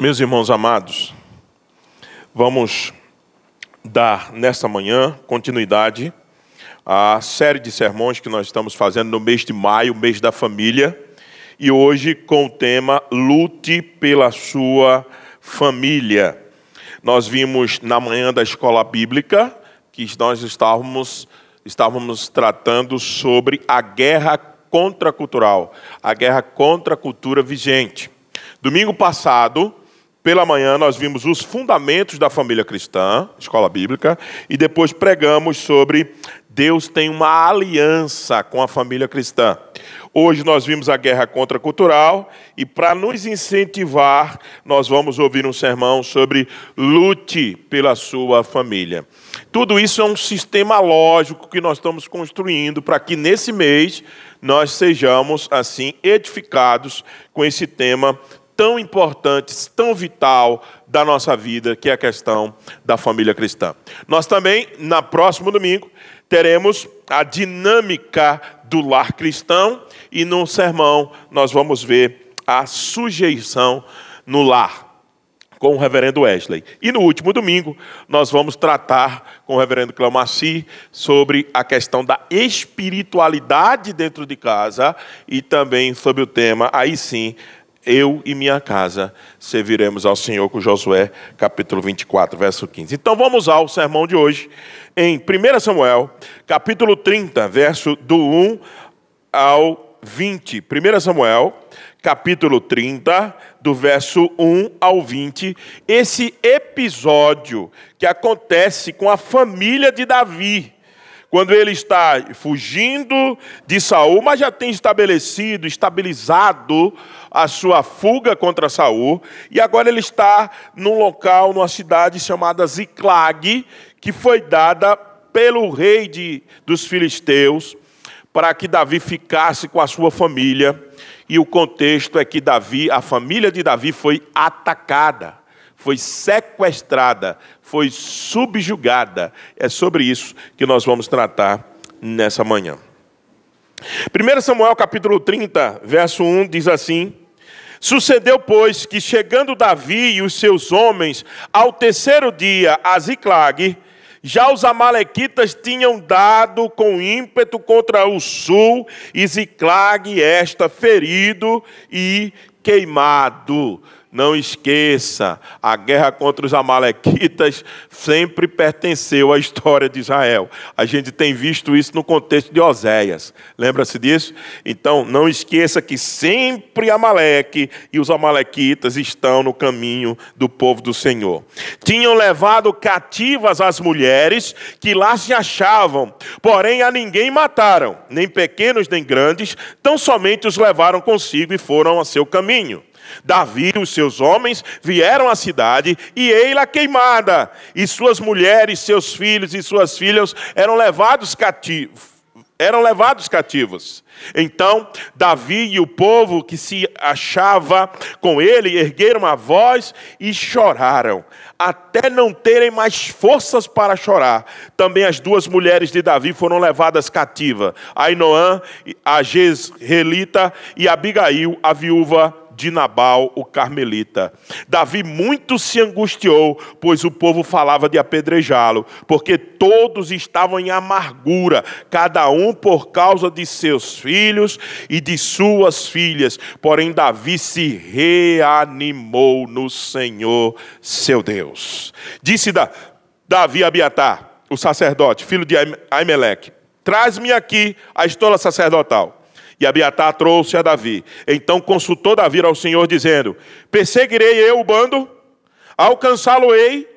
Meus irmãos amados, vamos dar nesta manhã continuidade à série de sermões que nós estamos fazendo no mês de maio, mês da família, e hoje com o tema Lute pela sua família. Nós vimos na manhã da escola bíblica que nós estávamos estávamos tratando sobre a guerra contracultural, a guerra contra a cultura vigente. Domingo passado, pela manhã nós vimos os fundamentos da família cristã, escola bíblica, e depois pregamos sobre Deus tem uma aliança com a família cristã. Hoje nós vimos a guerra contracultural e para nos incentivar, nós vamos ouvir um sermão sobre lute pela sua família. Tudo isso é um sistema lógico que nós estamos construindo para que nesse mês nós sejamos assim edificados com esse tema tão importante, tão vital da nossa vida, que é a questão da família cristã. Nós também, na próximo domingo, teremos a dinâmica do lar cristão e no sermão nós vamos ver a sujeição no lar com o reverendo Wesley. E no último domingo, nós vamos tratar com o reverendo Clamaci sobre a questão da espiritualidade dentro de casa e também sobre o tema, aí sim, eu e minha casa serviremos ao Senhor, com Josué, capítulo 24, verso 15. Então vamos ao sermão de hoje, em 1 Samuel, capítulo 30, verso do 1 ao 20. 1 Samuel, capítulo 30, do verso 1 ao 20. Esse episódio que acontece com a família de Davi quando ele está fugindo de Saul, mas já tem estabelecido, estabilizado a sua fuga contra Saul, e agora ele está num local, numa cidade chamada Ziclag, que foi dada pelo rei de, dos filisteus, para que Davi ficasse com a sua família. E o contexto é que Davi, a família de Davi foi atacada, foi sequestrada, foi subjugada. É sobre isso que nós vamos tratar nessa manhã. 1 Samuel capítulo 30, verso 1 diz assim: Sucedeu, pois, que chegando Davi e os seus homens ao terceiro dia a Ziclag, já os amalequitas tinham dado com ímpeto contra o sul, e Ziclag esta ferido e queimado. Não esqueça, a guerra contra os Amalequitas sempre pertenceu à história de Israel. A gente tem visto isso no contexto de Oséias. Lembra-se disso? Então, não esqueça que sempre Amaleque e os Amalequitas estão no caminho do povo do Senhor. Tinham levado cativas as mulheres que lá se achavam, porém a ninguém mataram, nem pequenos nem grandes, tão somente os levaram consigo e foram a seu caminho. Davi e os seus homens vieram à cidade e ei-la queimada, e suas mulheres, seus filhos e suas filhas eram levados cativos. Eram levados cativos. Então, Davi e o povo que se achava com ele ergueram a voz e choraram, até não terem mais forças para chorar. Também as duas mulheres de Davi foram levadas cativas: Ainoã, a Jezreelita e Abigail, a viúva de Nabal, o carmelita. Davi muito se angustiou, pois o povo falava de apedrejá-lo, porque todos estavam em amargura, cada um por causa de seus filhos e de suas filhas. Porém, Davi se reanimou no Senhor, seu Deus. Disse Davi a Abiatar, o sacerdote, filho de Aimeleque: Traz-me aqui a estola sacerdotal. E Abiatar trouxe a Davi. Então consultou Davi ao Senhor, dizendo: Perseguirei eu o bando? Alcançá-lo-ei?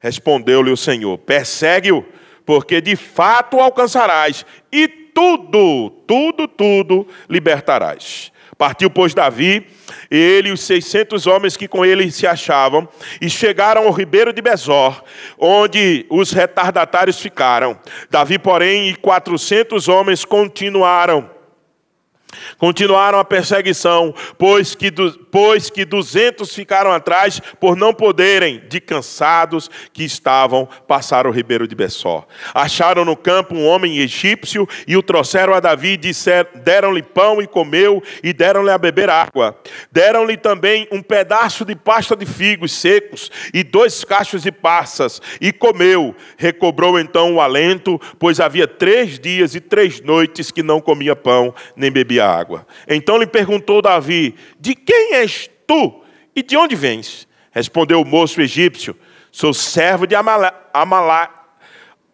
Respondeu-lhe o Senhor: Persegue-o, porque de fato alcançarás, e tudo, tudo, tudo libertarás. Partiu, pois, Davi, ele e os seiscentos homens que com ele se achavam, e chegaram ao ribeiro de Besor, onde os retardatários ficaram. Davi, porém, e quatrocentos homens continuaram Continuaram a perseguição, pois que, pois que duzentos ficaram atrás por não poderem, de cansados que estavam, passar o ribeiro de Bessó. Acharam no campo um homem egípcio e o trouxeram a Davi e deram-lhe pão e comeu e deram-lhe a beber água. Deram-lhe também um pedaço de pasta de figos secos e dois cachos de passas e comeu. Recobrou então o alento, pois havia três dias e três noites que não comia pão nem bebia água. Então lhe perguntou Davi: De quem és tu e de onde vens? Respondeu o moço egípcio: Sou servo de Amalá,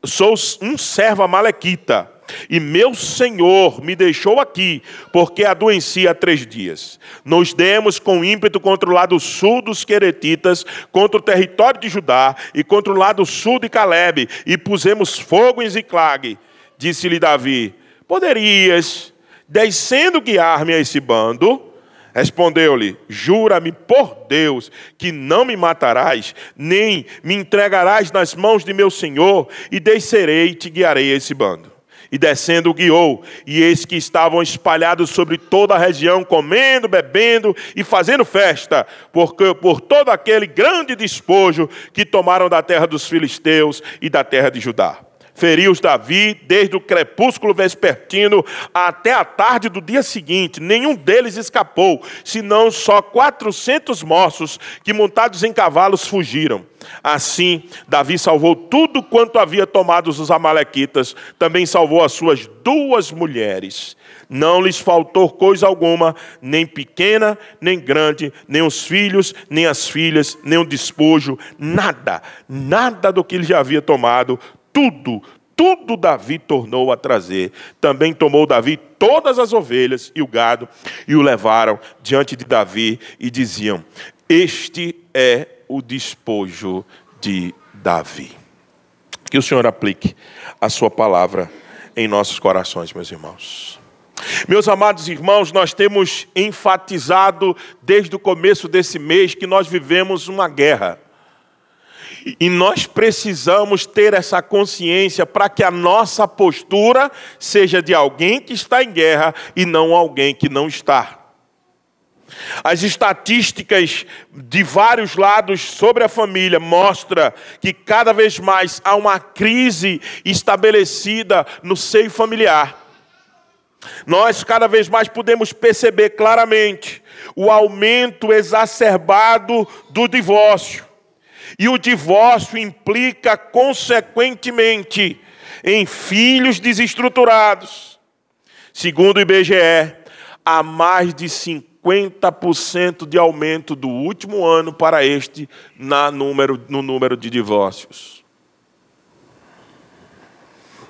sou um servo amalequita. E meu senhor me deixou aqui, porque adoeci há três dias. Nos demos com ímpeto contra o lado sul dos Queretitas, contra o território de Judá e contra o lado sul de Caleb, e pusemos fogo em Ziclag. Disse-lhe Davi: Poderias descendo guiar-me a esse bando? Respondeu-lhe: Jura-me por Deus que não me matarás, nem me entregarás nas mãos de meu senhor, e descerei e te guiarei a esse bando. E descendo guiou, e eis que estavam espalhados sobre toda a região, comendo, bebendo e fazendo festa, porque por todo aquele grande despojo que tomaram da terra dos filisteus e da terra de Judá feriu Davi desde o crepúsculo vespertino até a tarde do dia seguinte. Nenhum deles escapou, senão só quatrocentos mortos que, montados em cavalos, fugiram. Assim, Davi salvou tudo quanto havia tomado os Amalequitas, também salvou as suas duas mulheres. Não lhes faltou coisa alguma, nem pequena, nem grande, nem os filhos, nem as filhas, nem o despojo, nada, nada do que ele já havia tomado, tudo, tudo Davi tornou a trazer. Também tomou Davi todas as ovelhas e o gado e o levaram diante de Davi e diziam: Este é o despojo de Davi. Que o Senhor aplique a sua palavra em nossos corações, meus irmãos. Meus amados irmãos, nós temos enfatizado desde o começo desse mês que nós vivemos uma guerra. E nós precisamos ter essa consciência para que a nossa postura seja de alguém que está em guerra e não alguém que não está. As estatísticas de vários lados sobre a família mostram que cada vez mais há uma crise estabelecida no seio familiar. Nós cada vez mais podemos perceber claramente o aumento exacerbado do divórcio. E o divórcio implica, consequentemente, em filhos desestruturados. Segundo o IBGE, há mais de 50% de aumento do último ano para este na número, no número de divórcios.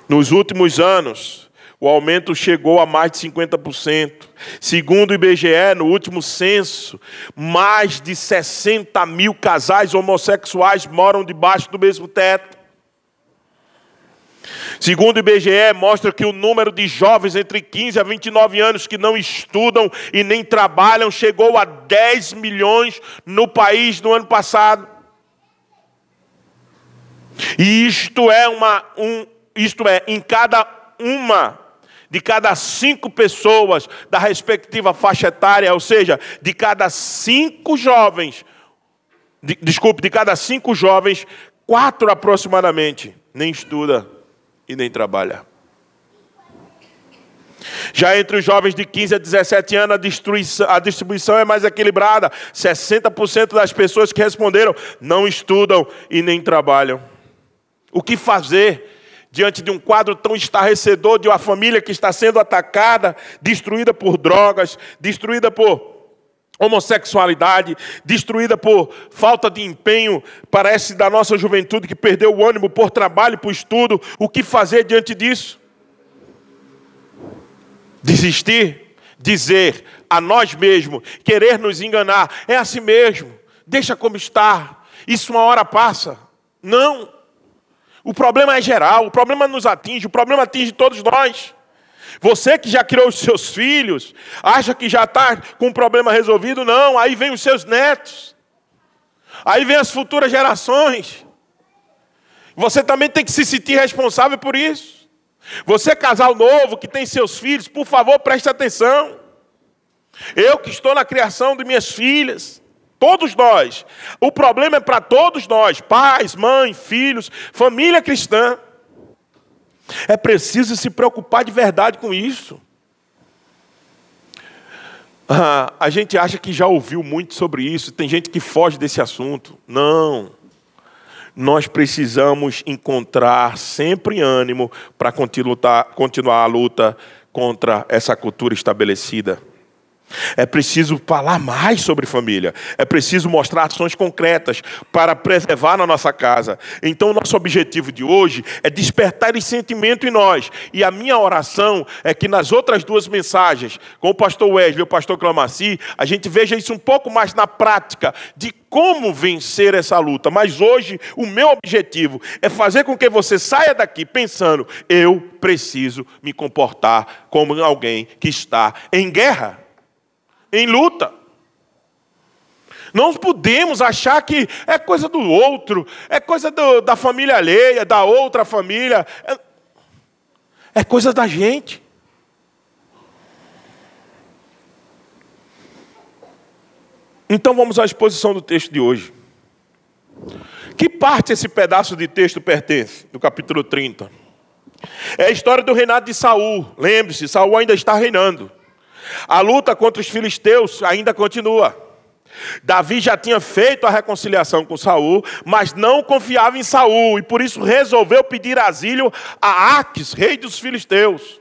Nos últimos anos, o aumento chegou a mais de 50%. Segundo o IBGE, no último censo, mais de 60 mil casais homossexuais moram debaixo do mesmo teto. Segundo o IBGE, mostra que o número de jovens entre 15 a 29 anos que não estudam e nem trabalham chegou a 10 milhões no país no ano passado. E isto é uma um, isto é em cada uma de cada cinco pessoas da respectiva faixa etária, ou seja, de cada cinco jovens, de, desculpe, de cada cinco jovens, quatro aproximadamente nem estuda e nem trabalha. Já entre os jovens de 15 a 17 anos, a distribuição é mais equilibrada. 60% das pessoas que responderam não estudam e nem trabalham. O que fazer diante de um quadro tão estarrecedor de uma família que está sendo atacada, destruída por drogas, destruída por homossexualidade, destruída por falta de empenho, parece da nossa juventude que perdeu o ânimo por trabalho, por estudo, o que fazer diante disso? Desistir, dizer a nós mesmos, querer nos enganar, é assim mesmo, deixa como está, isso uma hora passa. Não. O problema é geral, o problema nos atinge, o problema atinge todos nós. Você que já criou os seus filhos, acha que já está com o problema resolvido? Não, aí vem os seus netos, aí vem as futuras gerações. Você também tem que se sentir responsável por isso. Você, casal novo que tem seus filhos, por favor, preste atenção. Eu que estou na criação de minhas filhas, todos nós. O problema é para todos nós: pais, mães, filhos, família cristã. É preciso se preocupar de verdade com isso. Ah, a gente acha que já ouviu muito sobre isso, tem gente que foge desse assunto. Não. Nós precisamos encontrar sempre ânimo para continuar a luta contra essa cultura estabelecida. É preciso falar mais sobre família. É preciso mostrar ações concretas para preservar na nossa casa. Então, nosso objetivo de hoje é despertar esse sentimento em nós. E a minha oração é que nas outras duas mensagens, com o pastor Wesley e o pastor Clamaci, a gente veja isso um pouco mais na prática de como vencer essa luta. Mas hoje, o meu objetivo é fazer com que você saia daqui pensando: eu preciso me comportar como alguém que está em guerra em luta. Não podemos achar que é coisa do outro, é coisa do, da família alheia, da outra família. É, é coisa da gente. Então vamos à exposição do texto de hoje. Que parte esse pedaço de texto pertence? Do capítulo 30. É a história do reinado de Saul. Lembre-se, Saul ainda está reinando. A luta contra os filisteus ainda continua. Davi já tinha feito a reconciliação com Saul, mas não confiava em Saul e por isso resolveu pedir asilo a Aques, rei dos filisteus,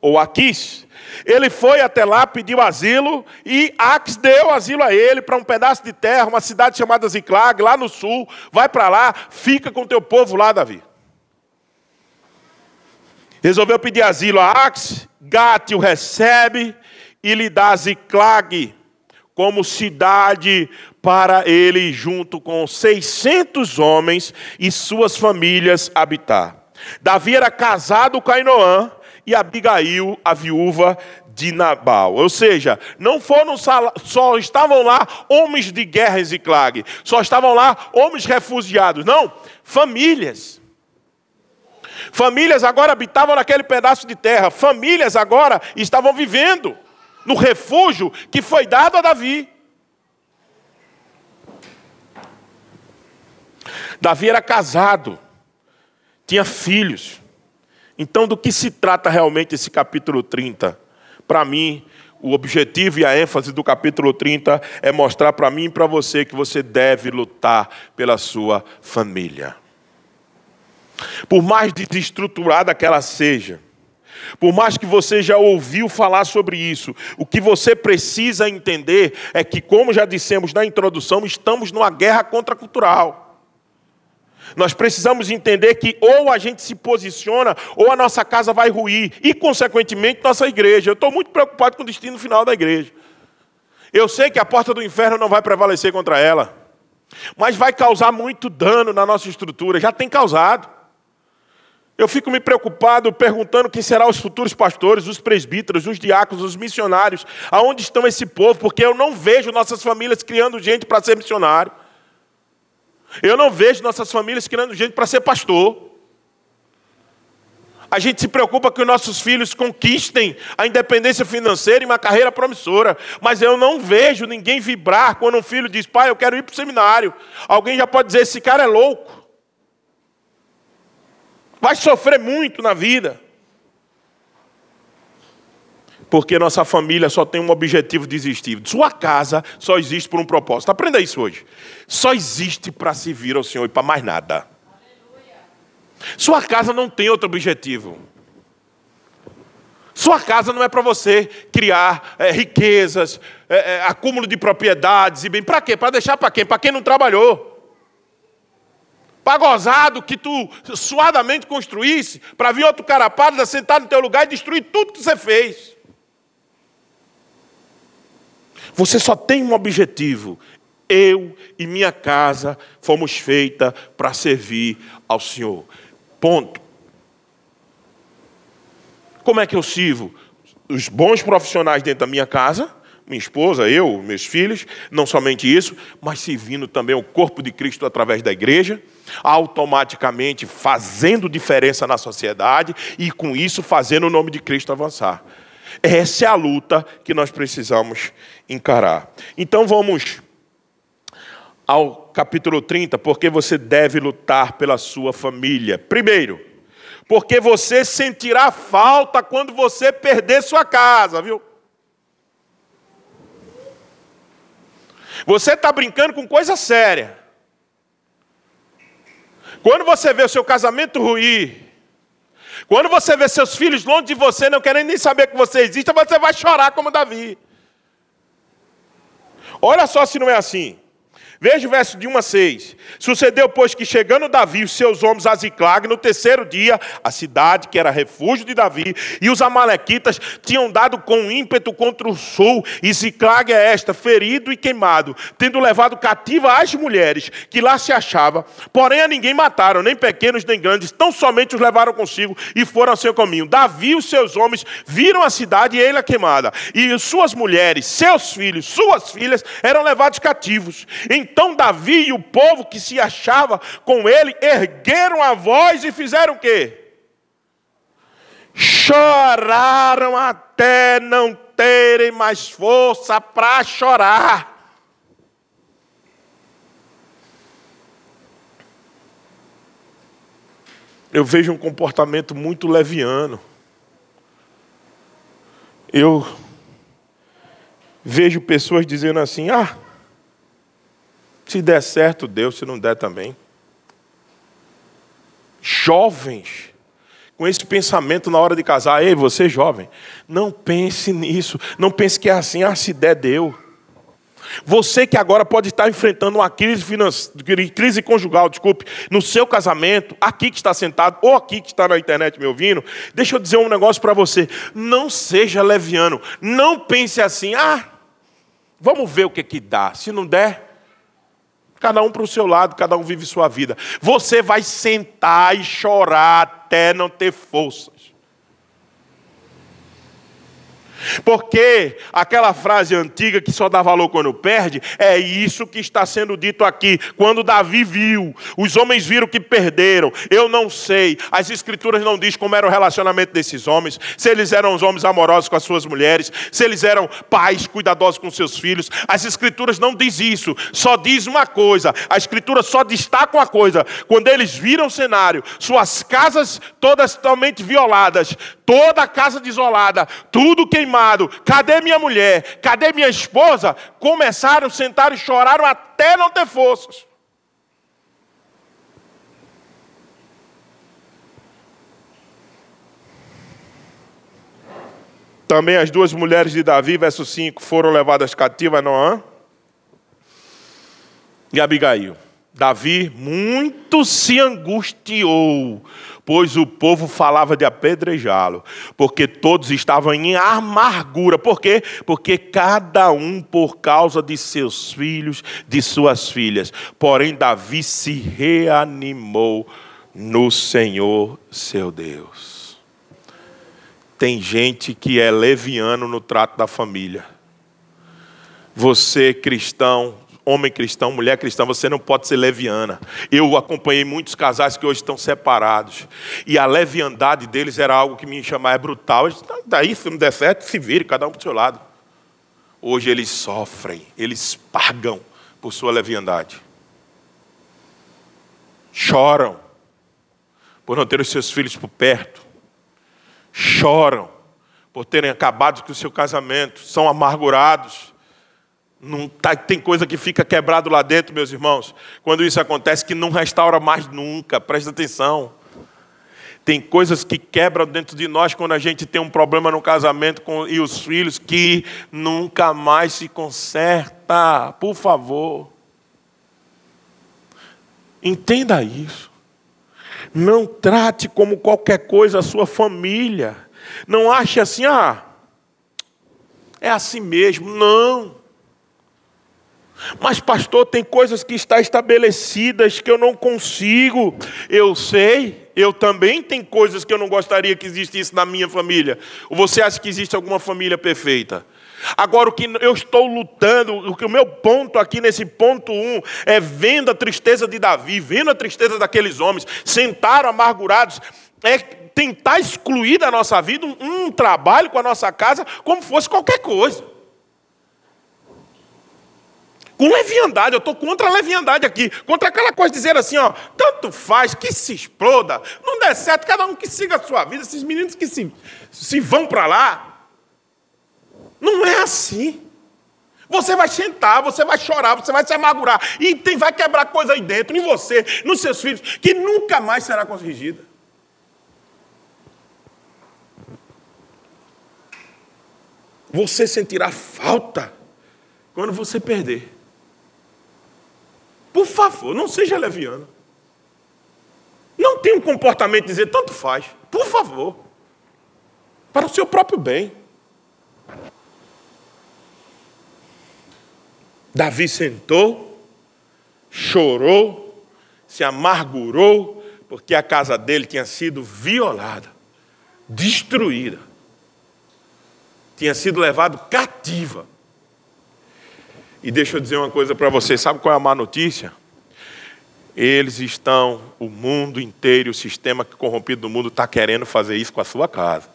ou Aquis. Ele foi até lá, pediu asilo e Aques deu asilo a ele para um pedaço de terra, uma cidade chamada Ziclag, lá no sul. Vai para lá, fica com teu povo lá, Davi. Resolveu pedir asilo a Aques, Gate o recebe e lhe dá Ziclag como cidade para ele, junto com 600 homens e suas famílias, habitar. Davi era casado com Ainoã e Abigail, a viúva de Nabal. Ou seja, não foram só estavam lá homens de guerra em Ziclag, só estavam lá homens refugiados, não, famílias. Famílias agora habitavam naquele pedaço de terra, famílias agora estavam vivendo no refúgio que foi dado a Davi. Davi era casado, tinha filhos. Então, do que se trata realmente esse capítulo 30? Para mim, o objetivo e a ênfase do capítulo 30 é mostrar para mim e para você que você deve lutar pela sua família. Por mais desestruturada que ela seja, por mais que você já ouviu falar sobre isso, o que você precisa entender é que, como já dissemos na introdução, estamos numa guerra contracultural. Nós precisamos entender que ou a gente se posiciona, ou a nossa casa vai ruir, e, consequentemente, nossa igreja. Eu estou muito preocupado com o destino final da igreja. Eu sei que a porta do inferno não vai prevalecer contra ela, mas vai causar muito dano na nossa estrutura, já tem causado. Eu fico me preocupado perguntando quem serão os futuros pastores, os presbíteros, os diáconos, os missionários, aonde estão esse povo, porque eu não vejo nossas famílias criando gente para ser missionário. Eu não vejo nossas famílias criando gente para ser pastor. A gente se preocupa que os nossos filhos conquistem a independência financeira e uma carreira promissora, mas eu não vejo ninguém vibrar quando um filho diz: pai, eu quero ir para o seminário. Alguém já pode dizer: esse cara é louco vai sofrer muito na vida. Porque nossa família só tem um objetivo de existir. Sua casa só existe por um propósito. Aprenda isso hoje. Só existe para servir ao Senhor e para mais nada. Sua casa não tem outro objetivo. Sua casa não é para você criar é, riquezas, é, é, acúmulo de propriedades e bem. Para quê? Para deixar para quem? Para quem não trabalhou pagozado que tu suadamente construísse, para vir outro cara pálido sentar no teu lugar e destruir tudo que você fez. Você só tem um objetivo. Eu e minha casa fomos feitas para servir ao Senhor. Ponto. Como é que eu sirvo? Os bons profissionais dentro da minha casa, minha esposa, eu, meus filhos, não somente isso, mas servindo também o corpo de Cristo através da igreja, automaticamente fazendo diferença na sociedade e com isso fazendo o nome de Cristo avançar. Essa é a luta que nós precisamos encarar. Então vamos ao capítulo 30, porque você deve lutar pela sua família. Primeiro, porque você sentirá falta quando você perder sua casa, viu? Você está brincando com coisa séria. Quando você vê o seu casamento ruir, quando você vê seus filhos longe de você, não querendo nem saber que você existe, você vai chorar como Davi. Olha só se não é assim. Veja o verso de 1 a 6. Sucedeu, pois, que chegando Davi e seus homens a Ziclag, no terceiro dia, a cidade que era refúgio de Davi, e os amalequitas tinham dado com ímpeto contra o sul, e Ziclag é esta, ferido e queimado, tendo levado cativa as mulheres que lá se achavam, porém a ninguém mataram, nem pequenos nem grandes, tão somente os levaram consigo e foram ao seu caminho. Davi e os seus homens viram a cidade e ela queimada, e suas mulheres, seus filhos, suas filhas eram levados cativos. Então Davi e o povo que se achava com ele ergueram a voz e fizeram o quê? Choraram até não terem mais força para chorar. Eu vejo um comportamento muito leviano. Eu vejo pessoas dizendo assim: ah, se der certo, Deus, se não der também. Jovens, com esse pensamento na hora de casar, ei, você jovem, não pense nisso, não pense que é assim, ah, se der, deu. Você que agora pode estar enfrentando uma crise, crise conjugal, desculpe, no seu casamento, aqui que está sentado, ou aqui que está na internet me ouvindo, deixa eu dizer um negócio para você. Não seja leviano. Não pense assim, ah, vamos ver o que, que dá. Se não der, Cada um para o seu lado, cada um vive sua vida. Você vai sentar e chorar até não ter forças. Porque aquela frase antiga que só dá valor quando perde, é isso que está sendo dito aqui. Quando Davi viu, os homens viram que perderam. Eu não sei, as escrituras não diz como era o relacionamento desses homens, se eles eram os homens amorosos com as suas mulheres, se eles eram pais cuidadosos com seus filhos. As escrituras não diz isso, só diz uma coisa. A escritura só destaca uma coisa. Quando eles viram o cenário, suas casas todas totalmente violadas, toda a casa desolada, tudo queimado. Cadê minha mulher? Cadê minha esposa? Começaram, sentaram e choraram até não ter forças. Também as duas mulheres de Davi, verso 5, foram levadas cativas, Noã e Abigail. Davi muito se angustiou, pois o povo falava de apedrejá-lo, porque todos estavam em amargura. Por quê? Porque cada um por causa de seus filhos, de suas filhas. Porém, Davi se reanimou no Senhor seu Deus. Tem gente que é leviano no trato da família. Você, cristão, homem cristão, mulher cristã, você não pode ser leviana. Eu acompanhei muitos casais que hoje estão separados. E a leviandade deles era algo que me chamava brutal. Eles, daí, se não der certo, se vire, cada um para o seu lado. Hoje eles sofrem, eles pagam por sua leviandade. Choram por não ter os seus filhos por perto. Choram por terem acabado com o seu casamento. São amargurados não tá, tem coisa que fica quebrado lá dentro, meus irmãos. Quando isso acontece, que não restaura mais nunca. Presta atenção. Tem coisas que quebram dentro de nós quando a gente tem um problema no casamento com, e os filhos que nunca mais se conserta. Por favor. Entenda isso. Não trate como qualquer coisa a sua família. Não ache assim, ah, é assim mesmo. Não. Mas, pastor, tem coisas que estão estabelecidas que eu não consigo. Eu sei, eu também tenho coisas que eu não gostaria que existisse na minha família. Você acha que existe alguma família perfeita? Agora, o que eu estou lutando, o que o meu ponto aqui nesse ponto um é vendo a tristeza de Davi, vendo a tristeza daqueles homens, sentaram amargurados, é tentar excluir da nossa vida um, um trabalho com a nossa casa como fosse qualquer coisa. Com leviandade, eu estou contra a leviandade aqui, contra aquela coisa de dizer assim, ó, tanto faz que se exploda, não der certo, cada um que siga a sua vida, esses meninos que se, se vão para lá. Não é assim. Você vai sentar, você vai chorar, você vai se amargurar, e tem, vai quebrar coisa aí dentro, em você, nos seus filhos, que nunca mais será corrigida. Você sentirá falta quando você perder. Por favor, não seja leviano. Não tenha um comportamento de dizer tanto faz. Por favor. Para o seu próprio bem. Davi sentou, chorou, se amargurou, porque a casa dele tinha sido violada, destruída, tinha sido levado cativa. E deixa eu dizer uma coisa para você: sabe qual é a má notícia? Eles estão, o mundo inteiro, o sistema corrompido do mundo está querendo fazer isso com a sua casa.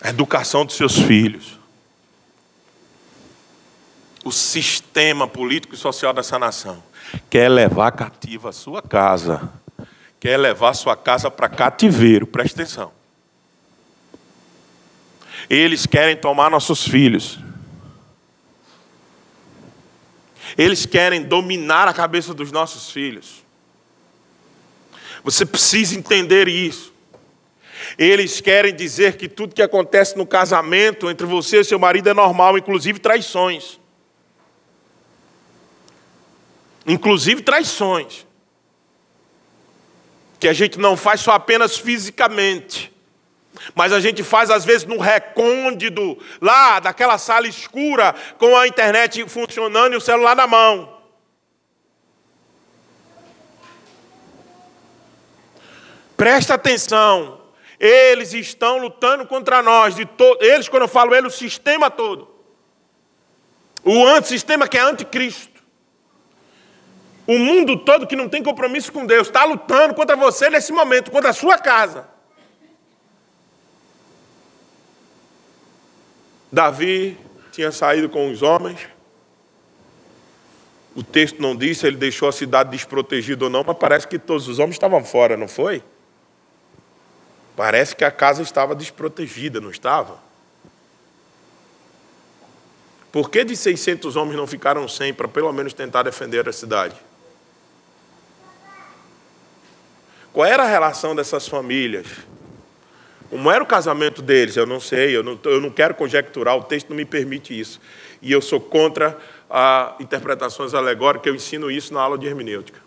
A educação dos seus filhos. O sistema político e social dessa nação quer levar cativa a sua casa. Quer levar a sua casa para cativeiro, presta atenção. Eles querem tomar nossos filhos. Eles querem dominar a cabeça dos nossos filhos. Você precisa entender isso. Eles querem dizer que tudo que acontece no casamento entre você e seu marido é normal, inclusive traições. Inclusive traições. Que a gente não faz só apenas fisicamente mas a gente faz às vezes no recôndito, lá daquela sala escura, com a internet funcionando e o celular na mão. Presta atenção, eles estão lutando contra nós, de to... eles, quando eu falo eles, o sistema todo. O antissistema que é anticristo. O mundo todo que não tem compromisso com Deus está lutando contra você nesse momento, contra a sua casa. Davi tinha saído com os homens. O texto não disse se ele deixou a cidade desprotegida ou não, mas parece que todos os homens estavam fora, não foi? Parece que a casa estava desprotegida, não estava? Por que de 600 homens não ficaram 100 para pelo menos tentar defender a cidade? Qual era a relação dessas famílias? Como era o casamento deles? Eu não sei, eu não, eu não quero conjecturar, o texto não me permite isso. E eu sou contra a interpretações alegóricas, eu ensino isso na aula de hermenêutica.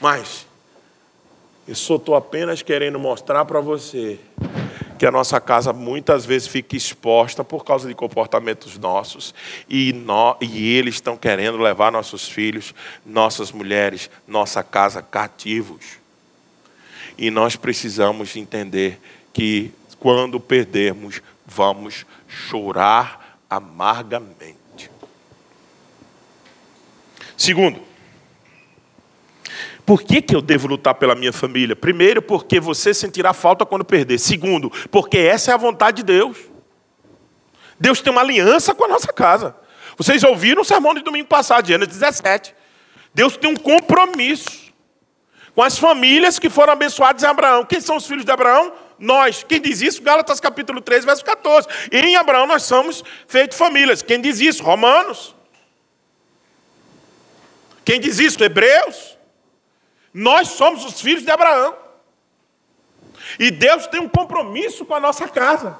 Mas, eu só estou apenas querendo mostrar para você que a nossa casa muitas vezes fica exposta por causa de comportamentos nossos e, nós, e eles estão querendo levar nossos filhos, nossas mulheres, nossa casa cativos. E nós precisamos entender que quando perdermos, vamos chorar amargamente. Segundo, por que, que eu devo lutar pela minha família? Primeiro, porque você sentirá falta quando perder. Segundo, porque essa é a vontade de Deus. Deus tem uma aliança com a nossa casa. Vocês ouviram o sermão de domingo passado, Gênesis 17. Deus tem um compromisso com as famílias que foram abençoadas em Abraão. Quem são os filhos de Abraão? Nós. Quem diz isso? Gálatas capítulo 3, verso 14. E em Abraão nós somos feitos famílias. Quem diz isso? Romanos. Quem diz isso? Hebreus. Nós somos os filhos de Abraão. E Deus tem um compromisso com a nossa casa.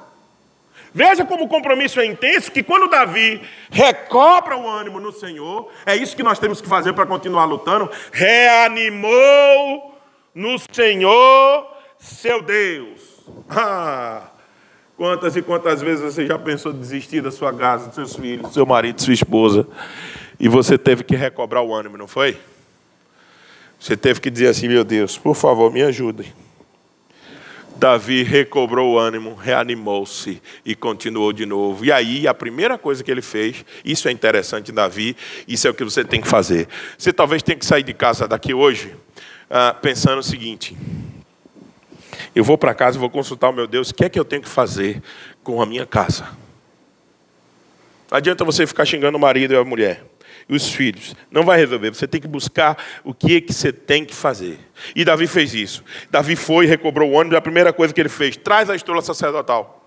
Veja como o compromisso é intenso, que quando Davi recobra o ânimo no Senhor, é isso que nós temos que fazer para continuar lutando, reanimou no Senhor seu Deus. Ah, quantas e quantas vezes você já pensou desistir da sua casa, dos seus filhos, do seu marido, sua esposa, e você teve que recobrar o ânimo, não foi? Você teve que dizer assim: meu Deus, por favor, me ajudem. Davi recobrou o ânimo, reanimou-se e continuou de novo. E aí, a primeira coisa que ele fez, isso é interessante Davi, isso é o que você tem que fazer. Você talvez tenha que sair de casa daqui hoje ah, pensando o seguinte: eu vou para casa e vou consultar o meu Deus, o que é que eu tenho que fazer com a minha casa? Não adianta você ficar xingando o marido e a mulher e os filhos. Não vai resolver. Você tem que buscar o que é que você tem que fazer. E Davi fez isso. Davi foi, recobrou o ônibus. A primeira coisa que ele fez, traz a estola sacerdotal.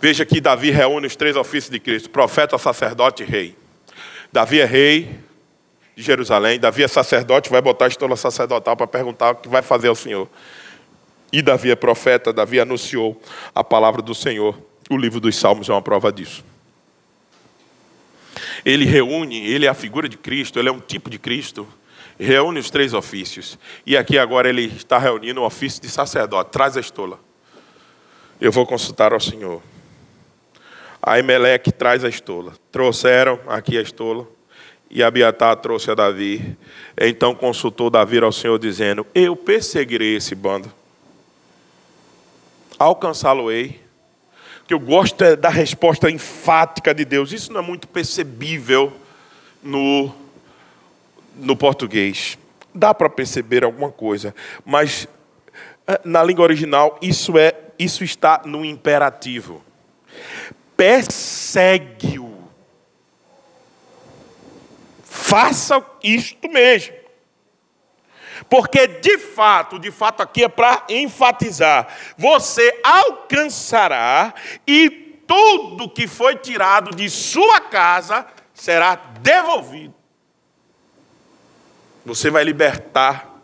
Veja que Davi reúne os três ofícios de Cristo: profeta, sacerdote e rei. Davi é rei de Jerusalém. Davi é sacerdote, vai botar a estola sacerdotal para perguntar o que vai fazer ao Senhor. E Davi é profeta, Davi anunciou a palavra do Senhor. O livro dos Salmos é uma prova disso ele reúne, ele é a figura de Cristo, ele é um tipo de Cristo, reúne os três ofícios. E aqui agora ele está reunindo o ofício de sacerdote. Traz a estola. Eu vou consultar ao Senhor. A Emelec traz a estola. Trouxeram aqui a estola. E Abiatar trouxe a Davi. Então consultou Davi ao Senhor, dizendo: Eu perseguirei esse bando. Alcançá-lo-ei que eu gosto é da resposta enfática de Deus. Isso não é muito percebível no, no português. Dá para perceber alguma coisa, mas eh, na língua original isso é isso está no imperativo. Persegue-o. Faça isto mesmo. Porque de fato, de fato aqui é para enfatizar: você alcançará e tudo que foi tirado de sua casa será devolvido. Você vai libertar.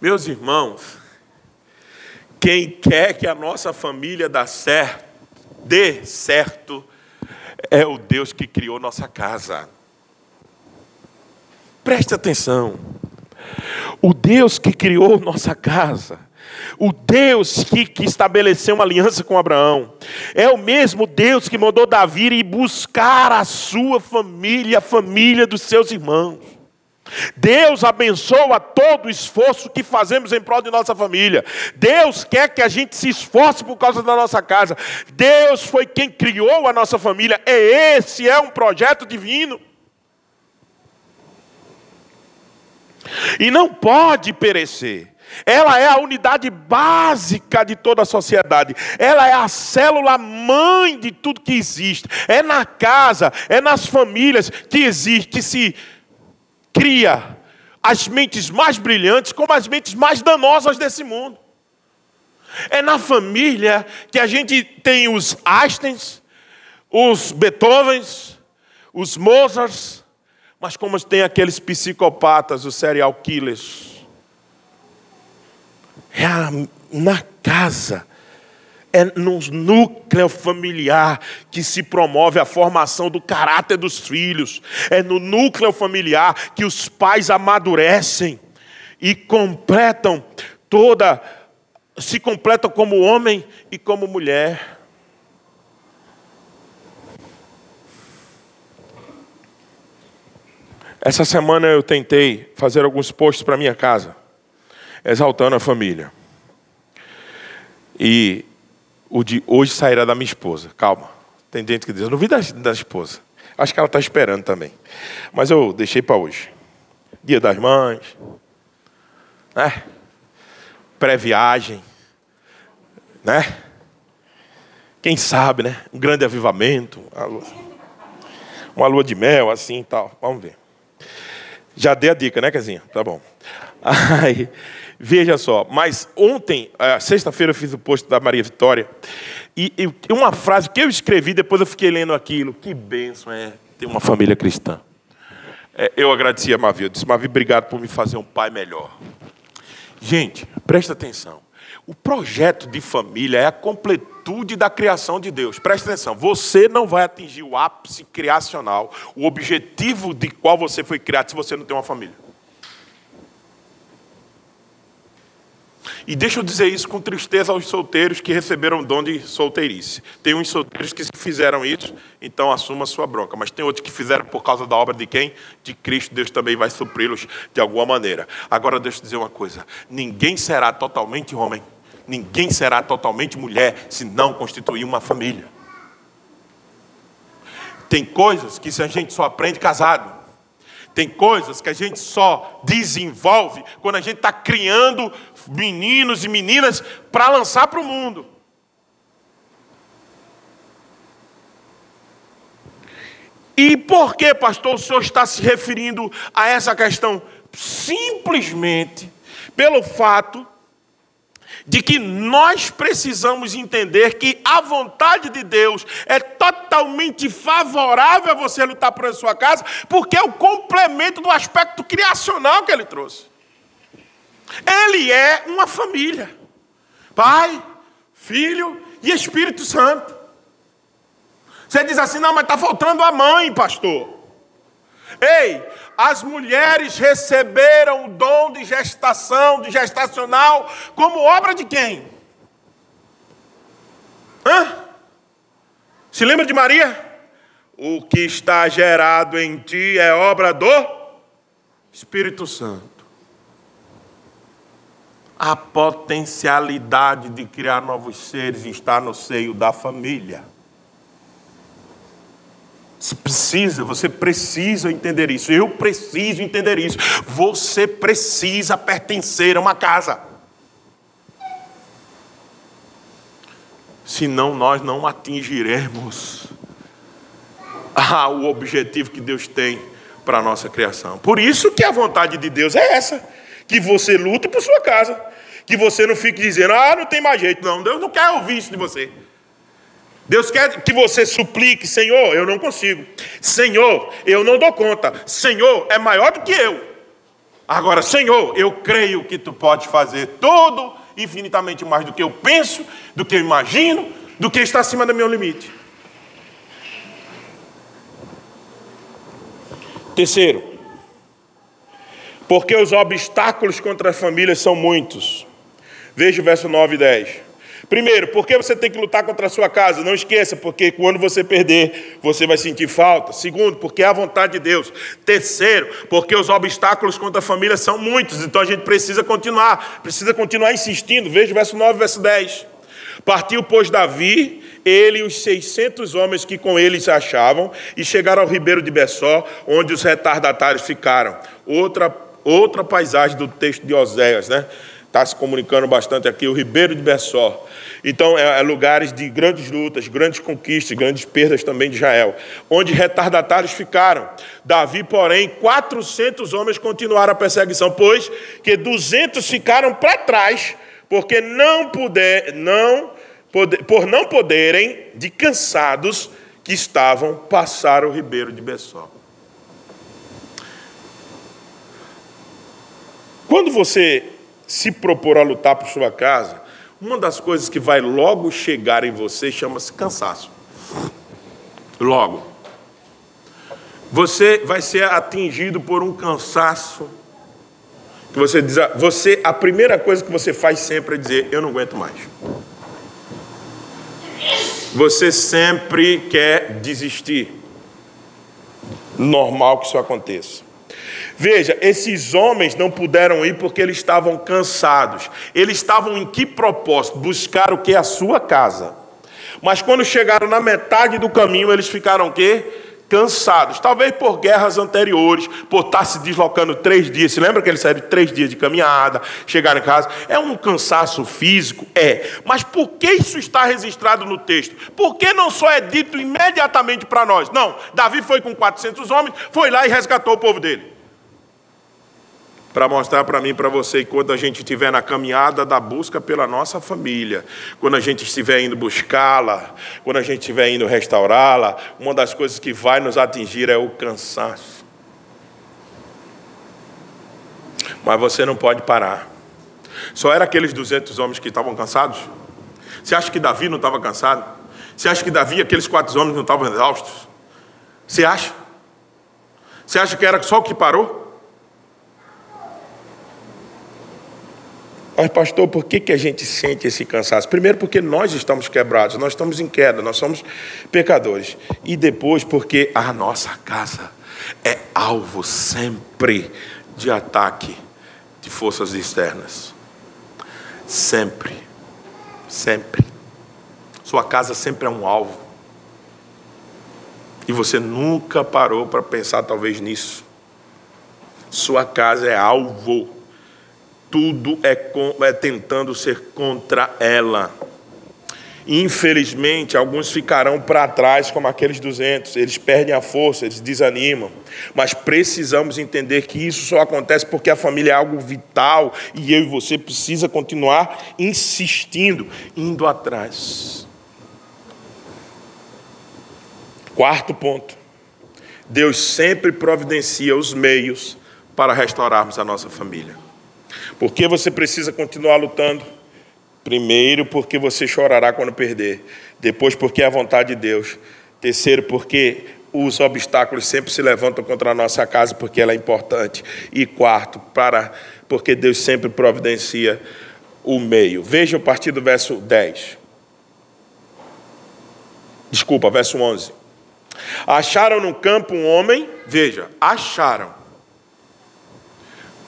Meus irmãos, quem quer que a nossa família dê certo, dê certo, é o Deus que criou nossa casa. Preste atenção. O Deus que criou nossa casa, o Deus que, que, estabeleceu uma aliança com Abraão, é o mesmo Deus que mandou Davi ir buscar a sua família, a família dos seus irmãos. Deus abençoa todo o esforço que fazemos em prol de nossa família. Deus quer que a gente se esforce por causa da nossa casa. Deus foi quem criou a nossa família. É esse é um projeto divino. E não pode perecer. Ela é a unidade básica de toda a sociedade. Ela é a célula mãe de tudo que existe. É na casa, é nas famílias que existe, que se cria as mentes mais brilhantes como as mentes mais danosas desse mundo. É na família que a gente tem os Einsteins, os Beethovens, os Mozarts, mas como tem aqueles psicopatas, os serial killers, é na casa, é no núcleo familiar que se promove a formação do caráter dos filhos, é no núcleo familiar que os pais amadurecem e completam toda, se completam como homem e como mulher. Essa semana eu tentei fazer alguns posts para minha casa, exaltando a família. E o de hoje sairá da minha esposa. Calma. Tem gente que diz, eu não vi da, da esposa. Acho que ela está esperando também. Mas eu deixei para hoje. Dia das Mães, né? Pré-viagem, né? Quem sabe, né? Um grande avivamento, uma lua, uma lua de mel, assim e tal. Vamos ver. Já dei a dica, né, Casinha? Tá bom. Veja só, mas ontem, é, sexta-feira, eu fiz o post da Maria Vitória, e, uma frase que eu escrevi, depois eu fiquei lendo aquilo. Que bênção é ter uma família cristã. É, eu agradeci a Mavi, eu disse, Mavi, obrigado por me fazer um pai melhor. Gente, presta atenção. O projeto de família é a completude da criação de Deus. Presta atenção, você não vai atingir o ápice criacional, o objetivo de qual você foi criado, se você não tem uma família. E deixa eu dizer isso com tristeza aos solteiros que receberam dom de solteirice. Tem uns solteiros que fizeram isso, então assuma sua bronca. Mas tem outros que fizeram por causa da obra de quem? De Cristo. Deus também vai supri-los de alguma maneira. Agora deixa eu dizer uma coisa: ninguém será totalmente homem, ninguém será totalmente mulher se não constituir uma família. Tem coisas que a gente só aprende casado. Tem coisas que a gente só desenvolve quando a gente está criando meninos e meninas para lançar para o mundo. E por que, pastor, o senhor está se referindo a essa questão? Simplesmente pelo fato de que nós precisamos entender que a vontade de Deus é totalmente favorável a você lutar por sua casa, porque é o complemento do aspecto criacional que ele trouxe. Ele é uma família: Pai, Filho e Espírito Santo. Você diz assim, não, mas está faltando a mãe, pastor. Ei, as mulheres receberam o dom de gestação, de gestacional, como obra de quem? Hã? Se lembra de Maria? O que está gerado em ti é obra do Espírito Santo. A potencialidade de criar novos seres está no seio da família. Você precisa, você precisa entender isso. Eu preciso entender isso. Você precisa pertencer a uma casa. Senão nós não atingiremos o objetivo que Deus tem para a nossa criação. Por isso que a vontade de Deus é essa: que você lute por sua casa. Que você não fique dizendo, ah, não tem mais jeito. Não, Deus não quer ouvir isso de você. Deus quer que você suplique, Senhor, eu não consigo. Senhor, eu não dou conta. Senhor, é maior do que eu. Agora, Senhor, eu creio que tu pode fazer tudo infinitamente mais do que eu penso, do que eu imagino, do que está acima do meu limite. Terceiro, porque os obstáculos contra a família são muitos. Veja o verso 9 e 10. Primeiro, porque você tem que lutar contra a sua casa? Não esqueça, porque quando você perder, você vai sentir falta. Segundo, porque é a vontade de Deus. Terceiro, porque os obstáculos contra a família são muitos, então a gente precisa continuar, precisa continuar insistindo. Veja o verso 9 verso 10. Partiu, pois, Davi, ele e os 600 homens que com ele se achavam, e chegaram ao ribeiro de Bessó, onde os retardatários ficaram. Outra, outra paisagem do texto de Oséias, né? Está se comunicando bastante aqui, o ribeiro de Bessó. Então, é, é, lugares de grandes lutas, grandes conquistas, grandes perdas também de Israel, onde retardatários ficaram. Davi, porém, 400 homens continuaram a perseguição, pois que 200 ficaram para trás, porque não puder, não poder, por não poderem, de cansados que estavam, passar o ribeiro de Bessó. Quando você se propor a lutar por sua casa, uma das coisas que vai logo chegar em você chama-se cansaço. Logo. Você vai ser atingido por um cansaço que você diz, você a primeira coisa que você faz sempre é dizer eu não aguento mais. Você sempre quer desistir. Normal que isso aconteça. Veja, esses homens não puderam ir porque eles estavam cansados. Eles estavam em que propósito? Buscar o que? A sua casa. Mas quando chegaram na metade do caminho, eles ficaram o quê? Cansados. Talvez por guerras anteriores, por estar se deslocando três dias. Se lembra que eles saíram três dias de caminhada, chegaram em casa? É um cansaço físico? É. Mas por que isso está registrado no texto? Por que não só é dito imediatamente para nós? Não, Davi foi com 400 homens, foi lá e resgatou o povo dele para mostrar para mim para você que quando a gente estiver na caminhada da busca pela nossa família, quando a gente estiver indo buscá-la, quando a gente estiver indo restaurá-la, uma das coisas que vai nos atingir é o cansaço. Mas você não pode parar. Só eram aqueles 200 homens que estavam cansados? Você acha que Davi não estava cansado? Você acha que Davi aqueles quatro homens não estavam exaustos? Você acha? Você acha que era só o que parou? Mas, pastor, por que, que a gente sente esse cansaço? Primeiro, porque nós estamos quebrados, nós estamos em queda, nós somos pecadores. E depois, porque a nossa casa é alvo sempre de ataque de forças externas. Sempre. Sempre. Sua casa sempre é um alvo. E você nunca parou para pensar, talvez, nisso. Sua casa é alvo tudo é, com, é tentando ser contra ela. Infelizmente, alguns ficarão para trás, como aqueles 200, eles perdem a força, eles desanimam. Mas precisamos entender que isso só acontece porque a família é algo vital e eu e você precisa continuar insistindo, indo atrás. Quarto ponto. Deus sempre providencia os meios para restaurarmos a nossa família. Por que você precisa continuar lutando? Primeiro, porque você chorará quando perder. Depois, porque é a vontade de Deus. Terceiro, porque os obstáculos sempre se levantam contra a nossa casa, porque ela é importante. E quarto, para, porque Deus sempre providencia o meio. Veja a partir do verso 10. Desculpa, verso 11. Acharam no campo um homem, veja, acharam